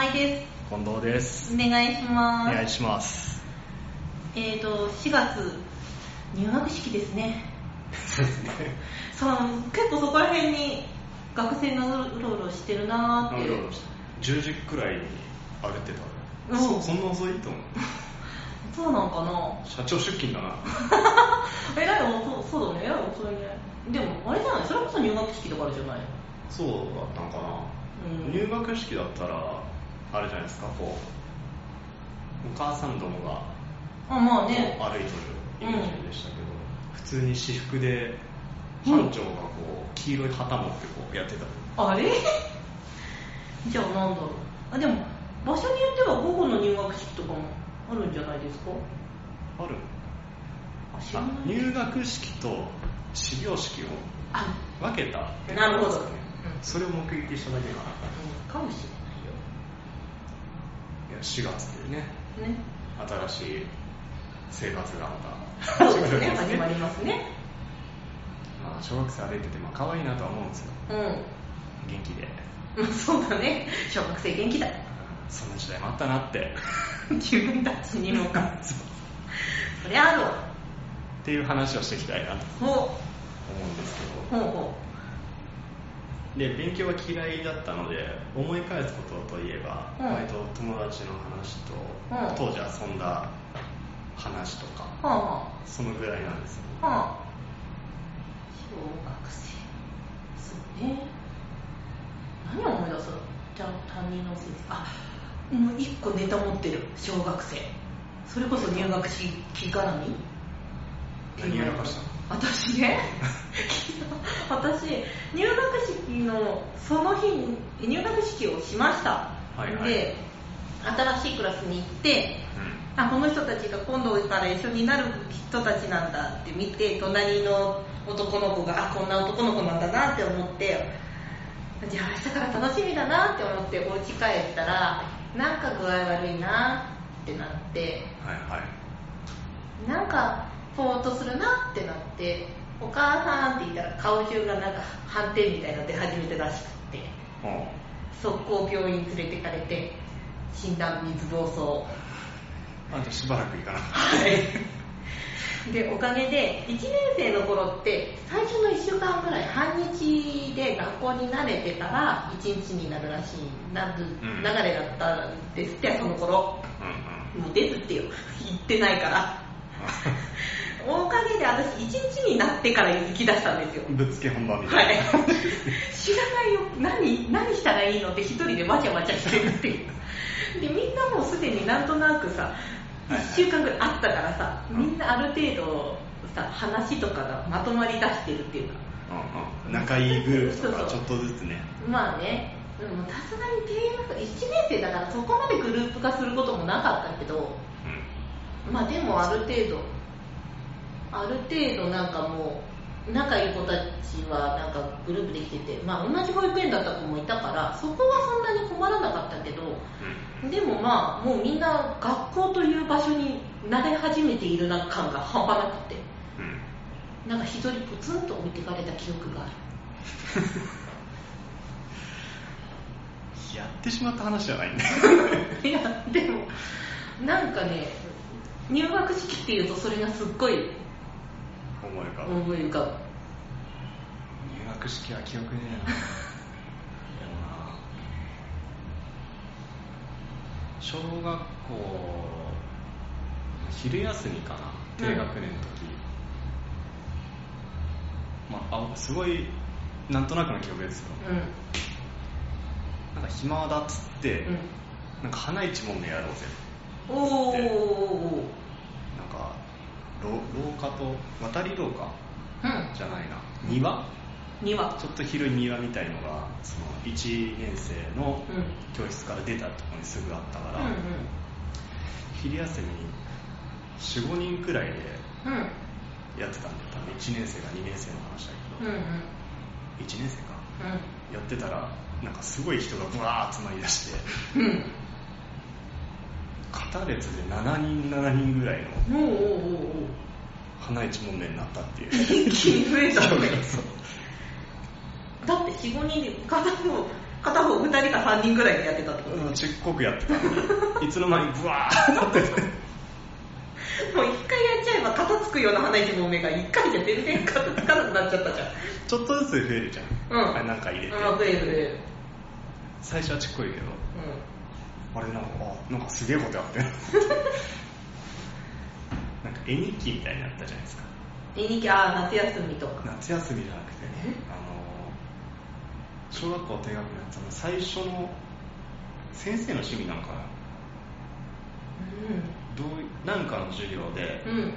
玉井です。近藤ですお願いしおます。願いします。えっ、と、4月、入学式ですね。そうですね結構そこら辺に学生がうろうろしてるなーって。10時くらいに歩いてたうん。そそんな遅いと思う。そうなんかな。社長出勤だな。えらい遅そうだね、えらい遅いね。でも、あれじゃない？それこそ入学式とかあるじゃない？そうだったのかな、うん。入学式だったらあれじゃないですかこう。お母さんどもがあ、まあね。歩いてるイメージでしたけど、普通に私服で班長がこう黄色い旗持ってこうやってた。あれ？じゃあなんだろう。あ、でも、場所によっては午後の入学式とかもあるんじゃないですか？ある。あ。入学式と始業式をあ、分けた。なるほど。それを目撃しただけかな。うん。かもし。いや4月でねれないよ。ね。新しい生活がまたそうですね、始まり始ますね。まあ小学生歩いててまあ可愛いなとは思うんですよう元気で そうだね。小学生元気だ。そんな時代もあったなって 自分たちにもか。そうそりゃあるわ。っていう話をしていきたいなとほ思うんですけう、ほうほどで勉強は嫌いだったので思い返すことといえば、うん割と友達の話と、うん当時遊んだ話とかう。はあはそのぐらいなんですよあ。はあ。小学生。そうね。何を思い出すじゃあ担任の先生。あ、もう一個ネタ持ってる。小学生。それこそ入学式絡み？何やらかしたの？私ね私入学式のその日に入学式をしました、はいはい。で新しいクラスに行ってあこの人たちが今度から一緒になる人たちなんだって見て隣の男の子があこんな男の子なんだなって思ってじゃあ明日から楽しみだなって思ってお家帰ったらなんか具合悪いなってなって。はいはい。なんかぼーっとするなってなってお母さんって言ったら顔中がなんか斑点みたいなの出始めてらしくっておう速攻病院連れてかれて診断水疱瘡あとしばらく行かなかっはい。でおかげで1年生の頃って最初の1週間ぐらい半日で学校に慣れてたら1日になるらしいなるうん。流れだったんですってその頃。たうんうん。もうですってよ言ってないからおかげで私1日になってから行き出したんですよ。ぶっつけ本番みたはい。いな、知らないよ。何何したらいいのって一人でわちゃわちゃしてるっていう。でみんなもうすでになんとなくさはいはい。1週間ぐらいあったからさうん。みんなある程度さ話とかがまとまり出してるっていうか。うんうん、仲いいグループとかちょっとずつね。まあね。でもさすがに低学1年生だからそこまでグループ化することもなかったけど。うん。まあでもある程度ある程度なんかもう仲いい子たちはなんかグループできててまあ同じ保育園だった子もいたからそこはそんなに困らなかったけどでもまあもうみんな学校という場所に慣れ始めているな感が半端なくてうん。うんなんか一人ポツンと置いてかれた記憶があやってしまった話じゃないんだ いやでもなんかね入学式っていうとそれがすっごい思い浮かぶ。思い浮かぶ。入学式は記憶ねえな。でもな小学校昼休みかな低学年の時、まああすごいなんとなくの記憶ですよ。うなんか暇だっつって、んうん。なんか花一問目やろうぜおおなんか廊廊下と渡り廊下？うん。じゃないな。庭？庭。ちょっと広い庭みたいのがその1年生のうん。教室から出たところにすぐあったから、うん昼休み45人くらいでうん。うんやってたんだよ。多分1年生が2年生の話だけど、うんうん。1年生か。うん。やってたらなんかすごい人がブワー集まりだしてうん片列で7人7人ぐらいの花一問目になったっていう。一気に増えただって45人で片方片方2人か3人ぐらいでやってたってこと。うんちっこくやってた。いつの間にブワーなってて。もう一回やっちゃえば片付くような花一本目が一回で全然片付かなくなっちゃったじゃん。ちょっとずつ増えるじゃん、うん。あれなんか入れて、うん増える増える。最初はちっこいけど。うあれなんかあなんかすげえことやってる なんか絵日記みたいになったじゃないですか。ん絵日記ああ夏休みとか。夏休みじゃなくてねあの小学校低学年の最初の先生の趣味なのかな。どういなんかの授業でうん。うん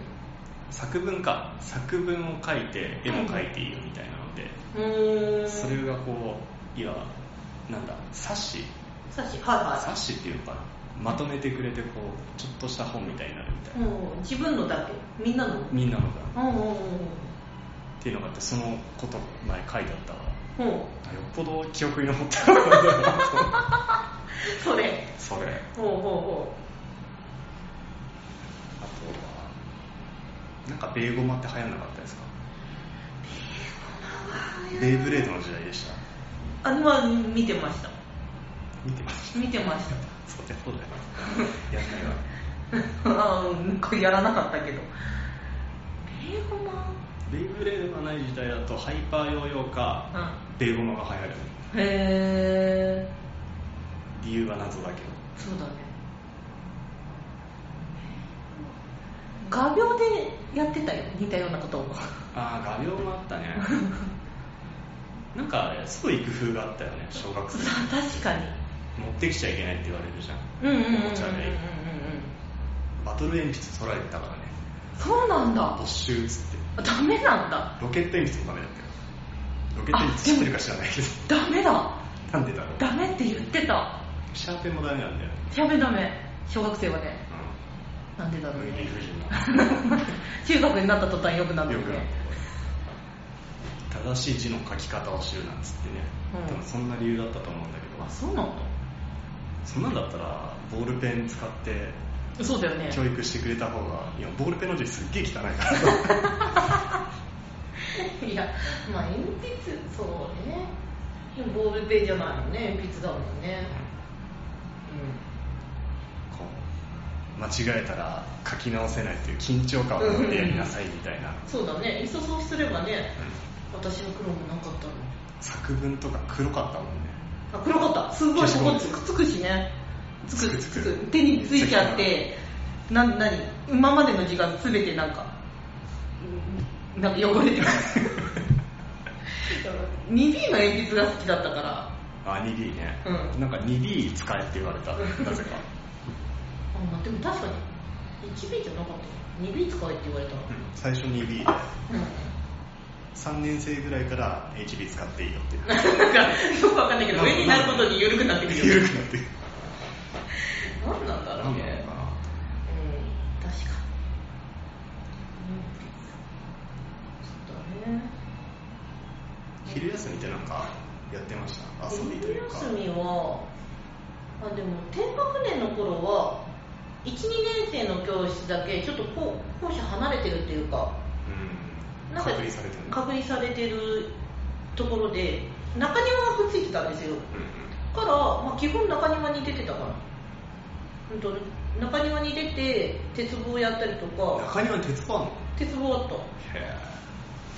作文か作文を書いて絵も描いていいよみたいなので、うーん。それがこういわなんだ冊子さしはいは冊子っていうのかな？まとめてくれてこうちょっとした本みたいになるみたいな、自分のだけ？みんなの？みんなのがうんうんうん。っていうのがあってそのこと前書いてあったからうん。よっぽど記憶に残ってる それ。それ。ほうほうほあとはなんかベーゴマって流行んなかったですか？うベイブレードの時代でした。あれは見てました見てました。見てましたそうだよ。そうだよ。やんないわ。あーこれやらなかったけど。ベーゴマベイブレードがない時代だとハイパーヨーヨーかうベーゴマが流行る。んへえ理由は謎だけど。そうだね。画鋲でやってたよ似たようなことを。ああ画鋲もあったね。なんかすごい工夫があったよね小学生確かに持ってきちゃいけないって言われるじゃん。おもちゃで。バトル鉛筆取られてたからね。そうなんだ。没収っつって。ダメなんだ。ロケット鉛筆もダメだったよ。ロケット鉛筆知ってるか知らないけど。ダメだ。なんでだろう。ダメって言ってた。シャーペンもダメなんだよね。ダメダメ。小学生はね。うなんでだろうね。中学になった途端よくなるよくよね正しい字の書き方を知るなんつってね、うん。多分そんな理由だったと思うんだけど。あそうなんだそんなんだったらボールペン使ってそうだよね。教育してくれた方がいやボールペンの字すっげえ汚いから。いやまあ鉛筆そうね。でもボールペンじゃないもんね鉛筆だもんね。こう間違えたら書き直せないっていう緊張感を持ってやりなさいみたいな、うん。そうだね。いっそそうすればねうん。私の苦労もなかったの。作文とか黒かったもん黒かった。すごいここつくつくしね。つくつく手についちゃってな何？今までの字が全てなんかうんなんか汚れてる 2B の鉛筆が好きだったから。あ 2B ね、うん。なんか 2B 使えって言われた。なぜか。あまあでも確かに。1B じゃなかった。2 b 使えって言われた。らうん。最初 2B で。うん3年生ぐらいから HB 使っていいよって なんかよくわかんないけど上になることに緩くなってくる。緩くなってくる。何なんだろうね。なんなのかなうん確かに。うんそうだね昼休みってなんかやってました遊びというか昼休みはあでも低学年の頃は12年生の教室だけちょっと校校舎離れてるっていうか。うんなんか隔離されてる。隔離されてるところで中庭がくっついてたんですよ。うんから、まあ、基本中庭に出てたから。うんと中庭に出て鉄棒やったりとうんか。中庭に鉄棒あんの？鉄棒あった。へ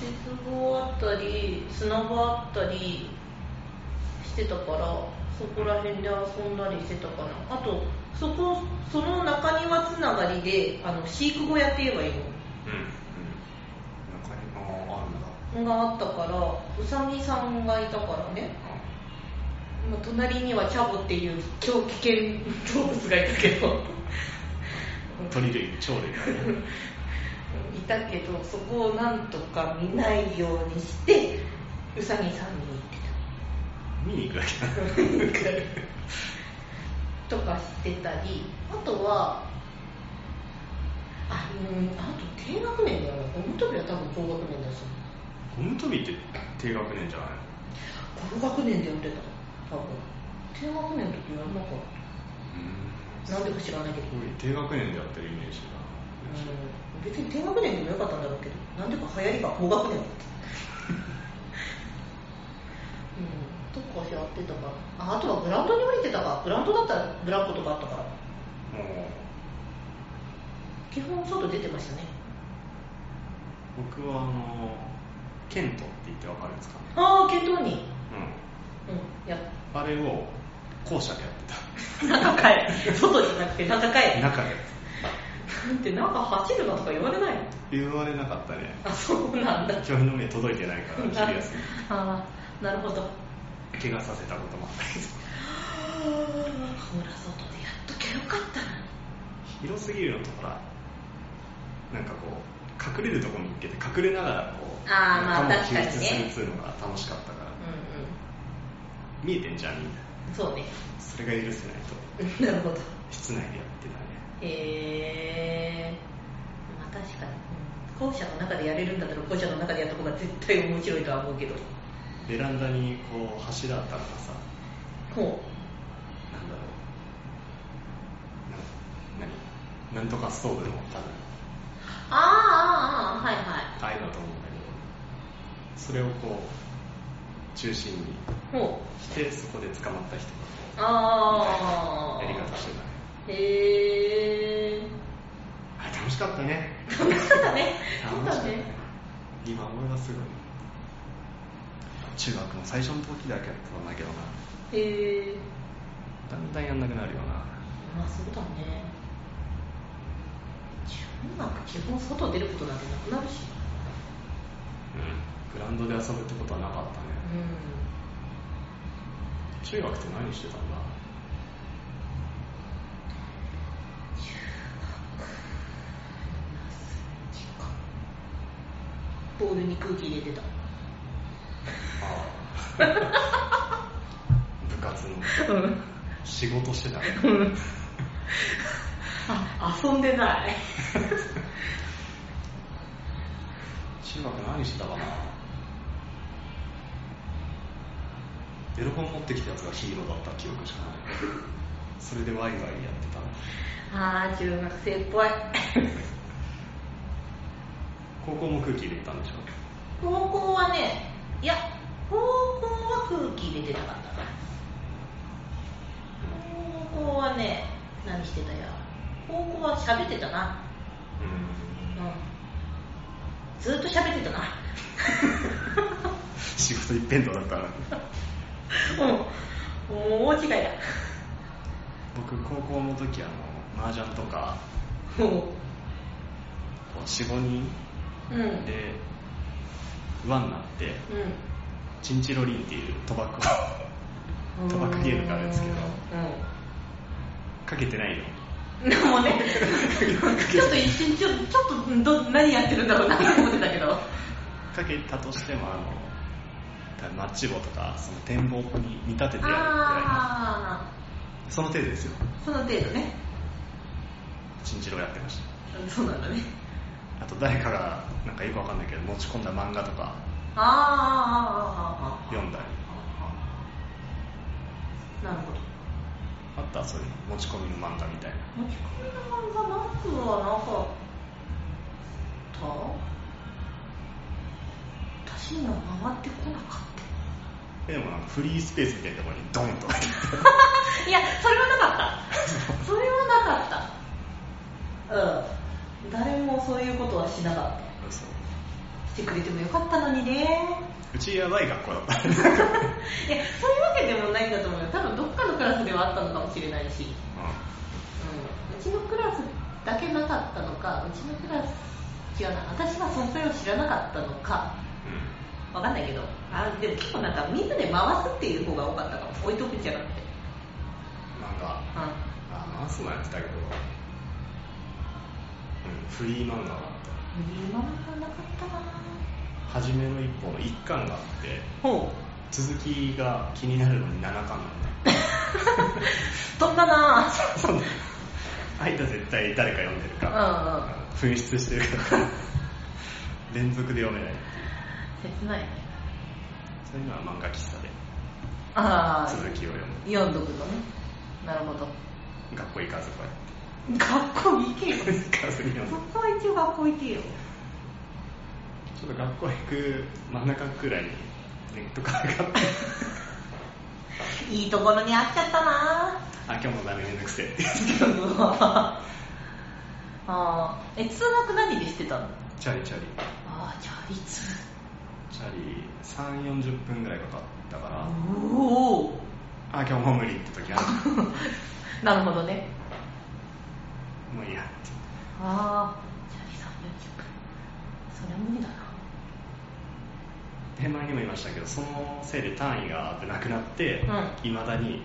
鉄棒あったり砂場あったりしてたからそこら辺で遊んだりしてたかなあとそこその中庭つながりであの飼育小屋って言えばいいのえうんうん中庭ああるんだがあったからうさぎさんがいたからね。まあ隣にはチャボっていう超危険動物がいたけど。鳥類鳥類いたけどそこをなんとか見ないようにしてうさぎさんに行って見に行くだ。けだ。たとかしてたりあとはあうんあと低学年だよ。ねゴム跳びは多分高学年だしゴム跳びって低学年じゃない高学年でやってた多分。低学年の時やらなかっうん。たなんでか知らないけど。低学年でやってるイメージがうん。別に低学年でもよかったんだろうけどなんでか流行りが高学年だった？うん。とかしあっってたか。ああとはグラウンドに降りてたか。グラウンドだったらブランコとかあったから。も基本外出てましたね。う僕はあのケントって言ってわかるんですかね？ああ検討に。うん。うんや。あれを校舎でやって中かい外じゃなくて中かいた中でなんて中走るなとか言われないの？言われなかったね。あそうなんだ。今日の目届いてないから昼休みああなるほど。怪我させたこともあったけど。ほら外でやっときゃよかったな。広すぎるのとほらなんかこう隠れるとこに行けて隠れながらこうあーまあ仲間を確かにね。救出するっていうのが楽しかったからう見えてんじゃんみんな。んうんそうね。それが許せないと。なるほど。室内でやってたね。へえまあ確かに、うん、校舎の中でやれるんだったら校舎の中でやった方が絶対面白いとは思うけど。ベランダにこう柱あったからさほなんだろう。な何？なんとかストーブの多分うあああはいはい。だと思うんだけどそれをこう中心にしてそこで捕まった人がああやり方してた。ねへえ楽しかったね。楽しかったね。楽しかったね。ね。今思えばすごい。中学の最初の時だけやったんだけどな。へえだんだんやんなくなるよな。まあそうだね中学基本外出ることなんてなくなるし。うん。グラウンドで遊ぶってことはなかったね。うん。中学って何してたんだ？ボールに空気入れてた。ああ。部活の。うん。仕事してた。ねうんあ遊んでない。中学何してたかな？エロ本持ってきたやつがヒーローだった記憶しかない。それでワイワイやってたああ中学生っぽい。高校も空気入れてたんでしょ？高校はねいや高校は空気入れてなかった。な高校はね何してたや高校は喋ってたな。うん。うんずっと喋ってたな。仕事一辺倒だった。らうん。もう大違いだ。僕高校の時あの麻雀とかも45人ううん。で輪になってうチンチロリンっていう賭博賭博ゲームがあるんですけどうかけてないよもね、ちょっと一瞬、ちょっとちょっとど何やってるんだろうなって思ってたけど。かけたとしても、あの、マッチ棒とか、その展望に見立ててやるぐらいの。その程度ですよ。その程度ね。チ次郎やってました。そうなんだね。あと誰かが、なんかよくわかんないけど、持ち込んだ漫画とか、ああ、読んだり。なるほど。あったそういうの持ち込みの漫画みたいな持ち込みの漫画なくはなかった？私には回ってこなかったでもなんかフリースペースみたいなところにドンとかいや、それはなかった。それはなかった。うん。誰もそういうことはしなかった。そうしてくれてもよかったのにね。うちやばい学校だった いや、そういうわけでもないんだと思うよ。多分どっかのクラスではあったのかもしれないし。うん。うちのクラスだけなかったのか、うちのクラス、違うな。私が存在を知らなかったのか、うんわかんないけど。あ、でも結構なんかみんなで回すっていう方が多かったかも。置いとくんじゃなくて。漫画うん。あ回すのやってたけど、うん、フリー漫画があっ今なんかなかったなた初めの一歩の一巻があってほ続きが気になるのに7巻なんだう 飛んだな。そんな間絶対誰か読んでるうんかうん。紛失してるから連続で読めない。切ないね。そういうのは漫画喫茶で。ああ続きを読む。読んどくのね。なるほど。学校行かずこうやって学校行けよ。行かずに読むそこは一応学校行けよ。ちょっと学校行く真ん中くらいにネットカフェがあって。いいところにあっちゃったな。あ今日もダメめんどくせえ。う わあー。え通学何でしてたの？チャリチャリ。ああチャリ通。チャリ3 4 0分ぐらいかかったから。おおあ今日も無理って時ある。なるほどねもういいや。ああチャリ3 4 0分それは無理だな。手前にも言いましたけどそのせいで単位がなくなってういま、未だに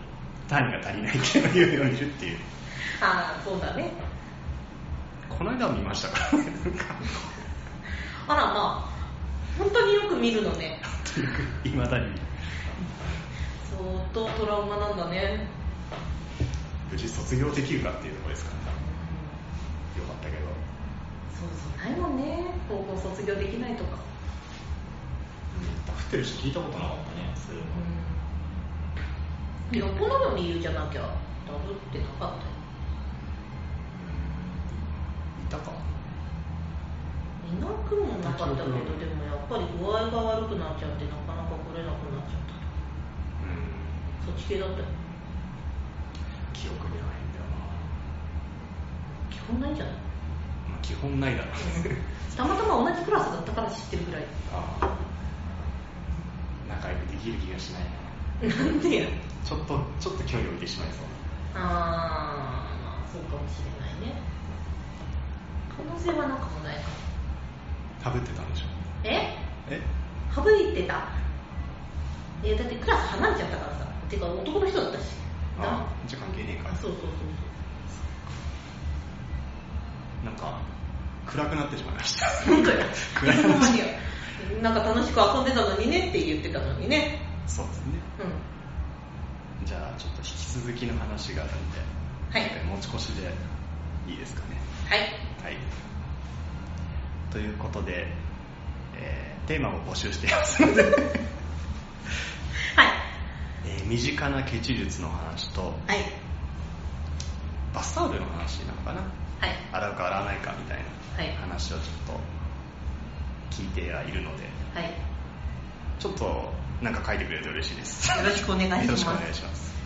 単位が足りないっていうようにいるっていう。ああそうだね。この間は見ましたから。ねあらまあ本当によく見るのね。いまだに。相当トラウマなんだね。無事卒業できるかっていうところですからねそうそうないもんね。高校卒業できないとか。降ってる人聞いたことなかったねそういうの。よっぽどの理由じゃなきゃダブってなかったよいたかいなくもなかったけどでもやっぱり具合が悪くなっちゃってなかなか来れなくなっちゃったうん。そっち系だったよ記憶にないん。だよ基本ないん。じゃない基本ないだろ。たまたま同じクラスだったから知ってるぐらい。ああ。仲良くできる気がしないな。なんでや。ちょっとちょっと距離を置いてしまいそう。あーまあそうかもしれないね。可能性はなくもないか。ぶってたんでしょ。え？え？省いてた？えだってクラス離れちゃったからさ。てか男の人だったし。ああじゃあ関係ねえか。あそうそうそうなんか暗くなってしまいました。本当や暗いほんま話によなんか楽しく遊んでたのにねって言ってたのにね。そうですね。うん。じゃあちょっと引き続きの話があるんで、はい。持ち越しでいいですかね。はい。はい。ということで、えーテーマを募集していますので、はい。えー身近なケチ術の話とはい。バスタオルの話なのかなはい。洗うか洗わないかみたいはい。な話をちょっと聞いてはいるのではい。ちょっとなんか書いてくれると嬉しいです。よろしくお願いします